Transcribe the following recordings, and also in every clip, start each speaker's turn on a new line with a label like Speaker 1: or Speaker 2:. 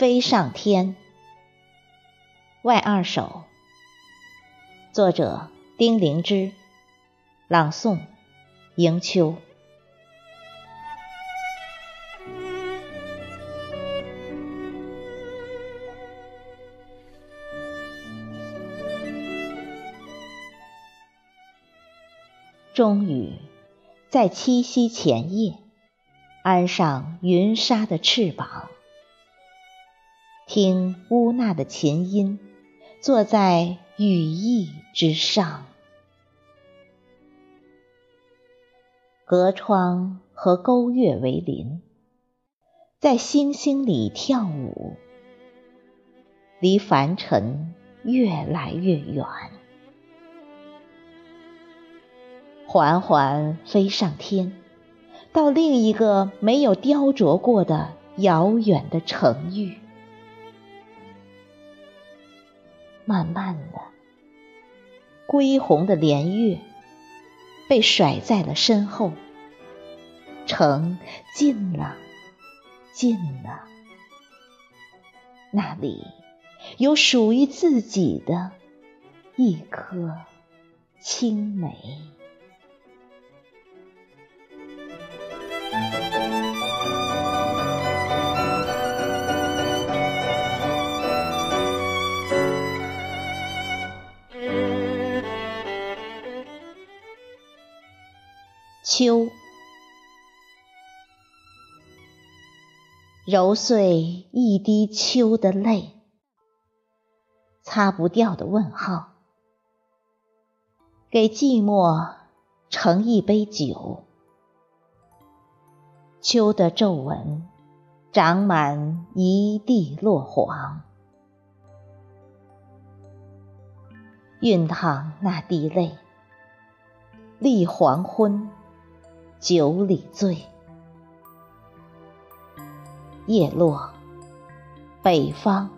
Speaker 1: 飞上天。外二首，作者丁灵芝，朗诵迎秋。终于，在七夕前夜，安上云纱的翅膀，听乌娜的琴音。坐在羽翼之上，隔窗和勾月为邻，在星星里跳舞，离凡尘越来越远，缓缓飞上天，到另一个没有雕琢过的遥远的城域。慢慢的，归鸿的连月被甩在了身后，城近了，近了，那里有属于自己的一颗青梅。秋，揉碎一滴秋的泪，擦不掉的问号，给寂寞盛一杯酒。秋的皱纹长满一地落黄，熨烫那滴泪，立黄昏。酒里醉，叶落，北方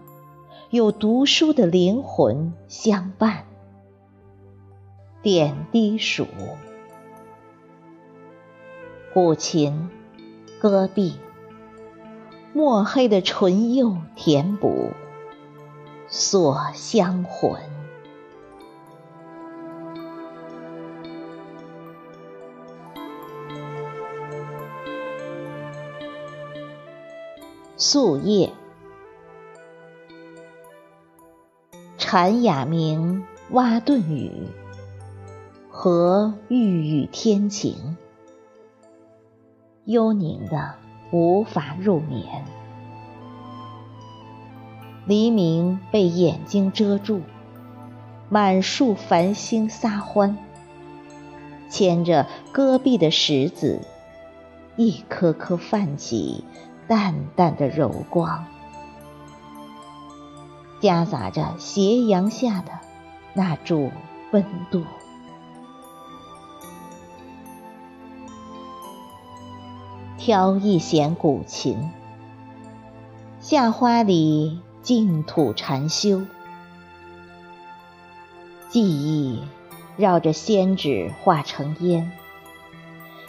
Speaker 1: 有读书的灵魂相伴，点滴数，古琴，戈壁，墨黑的唇釉填补，锁香魂。宿夜，蝉哑鸣，蛙顿语，和欲语天晴，幽宁的无法入眠。黎明被眼睛遮住，满树繁星撒欢，牵着戈壁的石子，一颗颗泛起。淡淡的柔光，夹杂着斜阳下的那注温度。挑一弦古琴，夏花里净土禅修，记忆绕着仙纸化成烟，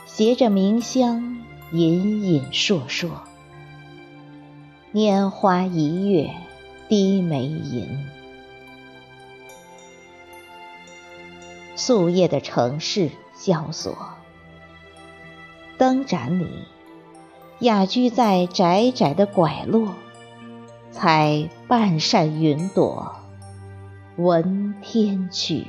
Speaker 1: 携着冥香隐隐烁烁。拈花一月，低眉吟。素夜的城市萧索，灯盏里，雅居在窄窄的拐落，采半扇云朵，闻天曲。